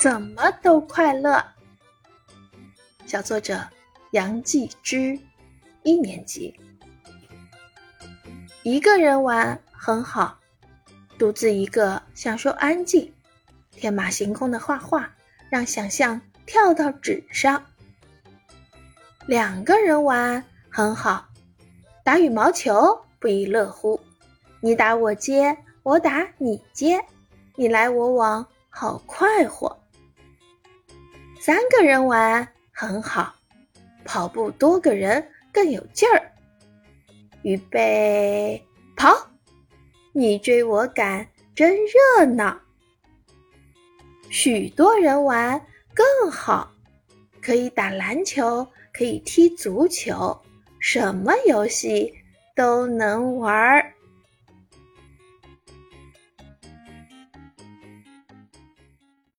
怎么都快乐。小作者杨继之，一年级。一个人玩很好，独自一个享受安静。天马行空的画画，让想象跳到纸上。两个人玩很好，打羽毛球不亦乐乎。你打我接，我打你接，你来我往，好快活。三个人玩很好，跑步多个人更有劲儿。预备跑，你追我赶，真热闹。许多人玩更好，可以打篮球，可以踢足球，什么游戏都能玩儿。